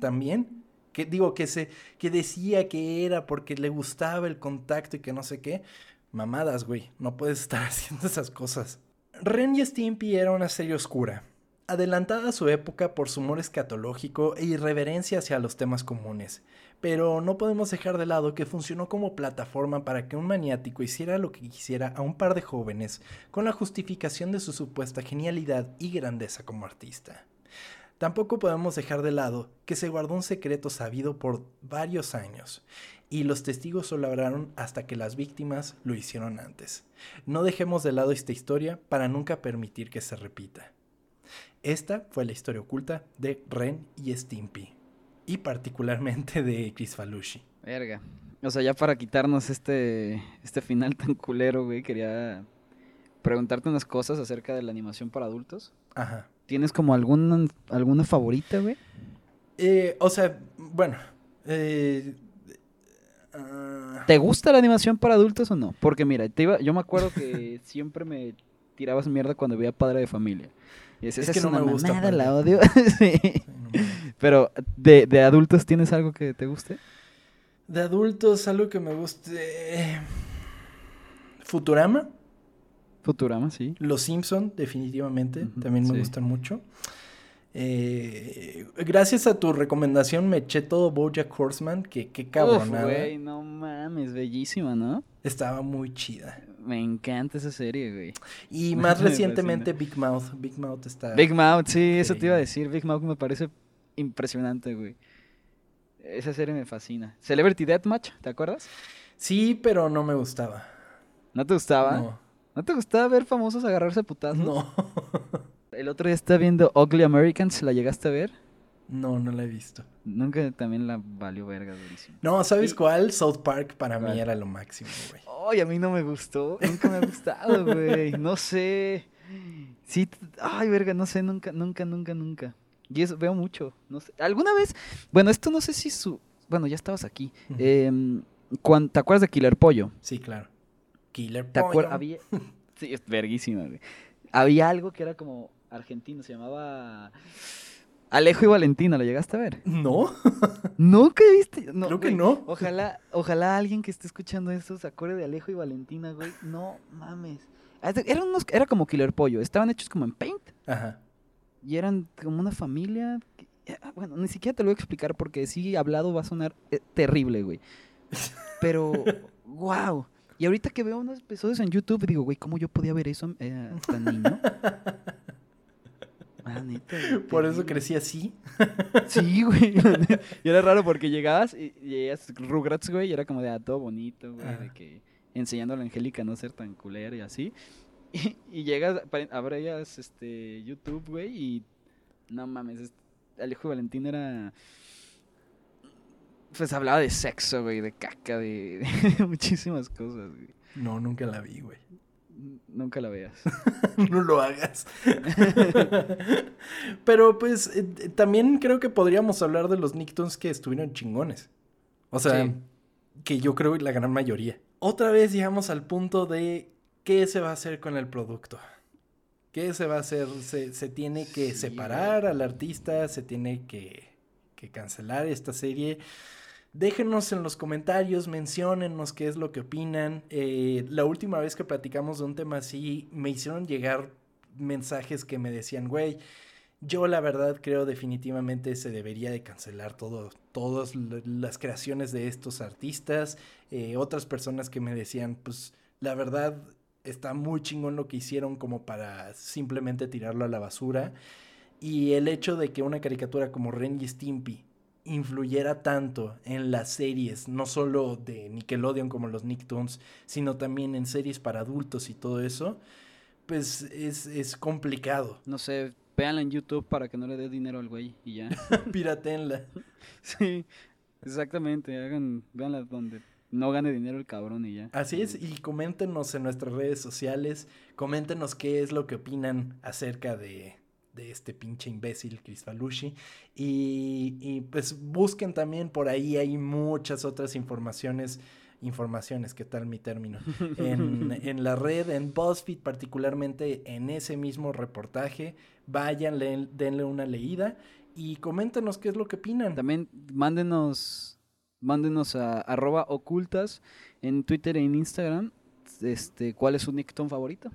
También. Digo, que se, que decía que era porque le gustaba el contacto y que no sé qué. Mamadas, güey. No puedes estar haciendo esas cosas. Ren y Stimpy era una serie oscura. Adelantada a su época por su humor escatológico e irreverencia hacia los temas comunes. Pero no podemos dejar de lado que funcionó como plataforma para que un maniático hiciera lo que quisiera a un par de jóvenes con la justificación de su supuesta genialidad y grandeza como artista. Tampoco podemos dejar de lado que se guardó un secreto sabido por varios años y los testigos solo hablaron hasta que las víctimas lo hicieron antes. No dejemos de lado esta historia para nunca permitir que se repita. Esta fue la historia oculta de Ren y Stimpy y particularmente de Chris Falushi. Verga. O sea, ya para quitarnos este, este final tan culero, güey, quería preguntarte unas cosas acerca de la animación para adultos. Ajá. ¿Tienes como alguna, alguna favorita, güey? Eh, o sea, bueno. eh, ah, ¿Te gusta la animación para adultos o no? Porque mira, te iba, yo me acuerdo que siempre me tirabas mierda cuando veía Padre de Familia. Y decías, Es que "Esa no me gusta mamada, Padre". la odio. Sí. sí, no mames. Pero, ¿de, ¿de adultos tienes algo que te guste? de adultos, algo que me guste. Futurama. Futurama, sí. Los Simpson, definitivamente, también me sí. gustan mucho. Eh, gracias a tu recomendación me eché todo BoJack Horseman, que qué Uf, cabronada. güey, no mames, bellísima, ¿no? Estaba muy chida. Me encanta esa serie, güey. Y más Me recientemente Big Mouth. Big Mouth está. Big Mouth, sí, eso te iba a decir. Big Mouth me parece impresionante, güey. Esa serie me fascina. Celebrity Deathmatch, ¿te acuerdas? Sí, pero no me gustaba. ¿No te gustaba? No. ¿No te gustaba ver famosos agarrarse putazos? No. El otro día estaba viendo Ugly Americans, ¿la llegaste a ver? No, no la he visto. Nunca también la valió verga durísimo. No, ¿sabes Y- cuál? South Park para ¿Cuál? mí era lo máximo, güey. Ay, a mí no me gustó. Nunca me ha gustado, güey. No sé. Sí, ay, verga, no sé, nunca, nunca, nunca, nunca. Y eso veo mucho. No sé. ¿Alguna vez? Bueno, esto no sé si su. Bueno, ya estabas aquí. Ujú. Em, cuan- ¿Te acuerdas de Killer Pollo? Sí, claro. Killer ¿Te acuerdas? Había. Sí, es verguísima, güey. Había algo que era como argentino, se llamaba. Alejo y Valentina, ¿lo llegaste a ver? No, ¿Nunca viste? No, creo que güey. no. Ojalá, ojalá alguien que esté escuchando esto se acuerde de Alejo y Valentina, güey. No mames. Ah, Era, unos, era como Killer Pollo. Estaban hechos como en Paint. Ajá. Y eran como una familia. que- ah, Bueno, ni siquiera te lo voy a explicar porque si hablado va a sonar eh, terrible, güey. Pero, wow. Y ahorita que veo unos episodios en YouTube, digo, güey, ¿cómo yo podía ver eso eh, tan niño? Güey, Por eso crecí así. Sí, güey. y era raro porque llegabas y, veías Rugrats, güey, y era como de ah, todo bonito, güey, de que enseñando a la Angélica a no ser tan culera y así. Y, y llegas, abrías este YouTube, güey, y no mames, es- Alejo Valentín era pues hablaba de sexo, güey, de caca, de, de muchísimas cosas, güey. No, nunca la vi, güey. Nunca la veas. no lo hagas. Pero pues eh, eh, también creo que podríamos hablar de los Nicktoons que estuvieron chingones. O sea, Sí. que yo creo la gran mayoría. Otra vez llegamos al punto de qué se va a hacer con el producto. ¿Qué se va a hacer? Se, se tiene que separar al artista, se tiene que, que cancelar esta serie. Déjenos en los comentarios, menciónennos qué es lo que opinan. Eh, la última vez que platicamos de un tema así, me hicieron llegar mensajes que me decían, güey, yo la verdad creo definitivamente se debería de cancelar todo, todas las creaciones de estos artistas. Eh, otras personas que me decían, pues la verdad está muy chingón lo que hicieron como para simplemente tirarlo a la basura. Y el hecho de que una caricatura como Ren Stimpy influyera tanto en las series, no solo de Nickelodeon como los Nicktoons, sino también en series para adultos y todo eso, pues es, es complicado. No sé, véanla en YouTube para que no le dé dinero al güey y ya. Piratenla. sí, exactamente, hagan, véanla donde no gane dinero el cabrón y ya. Así es, y coméntenos en nuestras redes sociales, coméntenos qué es lo que opinan acerca de, de este pinche imbécil Chris Falushi. Y, y, pues busquen también por ahí, hay muchas otras informaciones. Informaciones, ¿qué tal mi término? En, en la red, en BuzzFeed, particularmente en ese mismo reportaje. Vayan, denle una leída y coméntenos qué es lo que opinan. También mándenos, mándenos a arroba ocultas en Twitter e en Instagram. Este, ¿cuál es su Nickton favorito?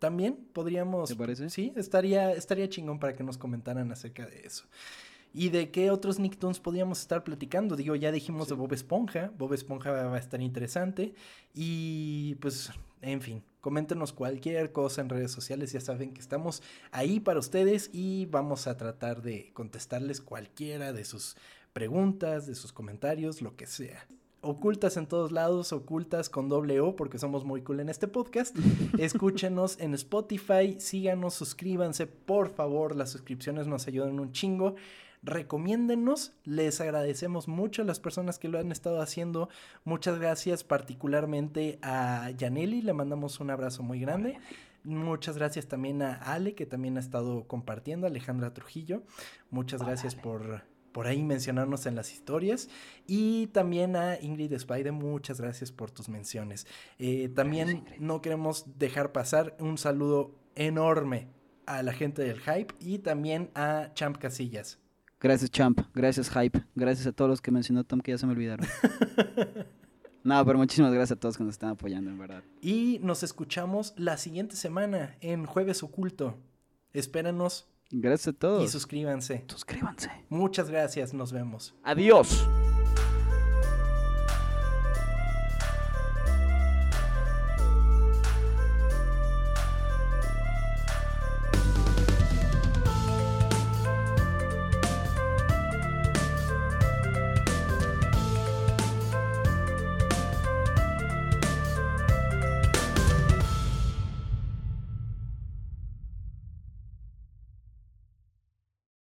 También podríamos. ¿Te parece? Sí, estaría, estaría chingón para que nos comentaran acerca de eso. ¿Y de qué otros Nicktoons podríamos estar platicando? Digo, ya dijimos de Bob Esponja. Bob Esponja va a estar interesante. Y pues, en fin, coméntenos cualquier cosa en redes sociales. Ya saben que estamos ahí para ustedes y vamos a tratar de contestarles cualquiera de sus preguntas, de sus comentarios, lo que sea ocultas en todos lados, ocultas con doble O, porque somos muy cool en este podcast. Escúchenos en Spotify, síganos, suscríbanse, por favor, las suscripciones nos ayudan un chingo. Recomiéndennos, les agradecemos mucho a las personas que lo han estado haciendo. Muchas gracias particularmente a Yaneli, le mandamos un abrazo muy grande. Muchas gracias también a Ale, que también ha estado compartiendo, Alejandra Trujillo. Muchas gracias por por ahí mencionarnos en las historias. Y también a Ingrid Spider, muchas gracias por tus menciones. Eh, también no queremos dejar pasar un saludo enorme a la gente del Hype y también a Champ Casillas. Gracias Champ, gracias Hype, gracias a todos los que mencionó Tom que ya se me olvidaron. no, pero muchísimas gracias a todos que nos están apoyando, en verdad. Y nos escuchamos la siguiente semana en Jueves Oculto. Espéranos Gracias a todos. Y suscríbanse. Suscríbanse. Muchas gracias, nos vemos. Adiós.